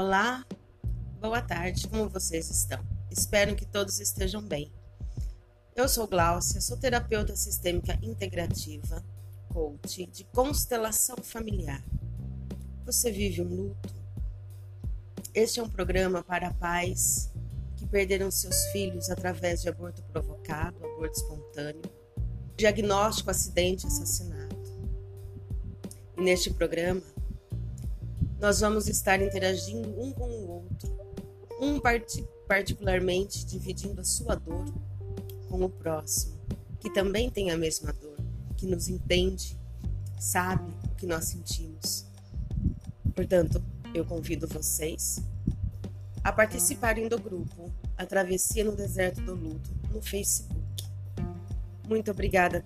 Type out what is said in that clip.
Olá, boa tarde, como vocês estão? Espero que todos estejam bem. Eu sou Gláucia, sou terapeuta sistêmica integrativa, coach de constelação familiar. Você vive um luto? Este é um programa para pais que perderam seus filhos através de aborto provocado, aborto espontâneo, diagnóstico, acidente, assassinato. E neste programa, nós vamos estar interagindo um com o outro, um particularmente dividindo a sua dor com o próximo, que também tem a mesma dor, que nos entende, sabe o que nós sentimos. Portanto, eu convido vocês a participarem do grupo A Travessia no Deserto do Luto no Facebook. Muito obrigada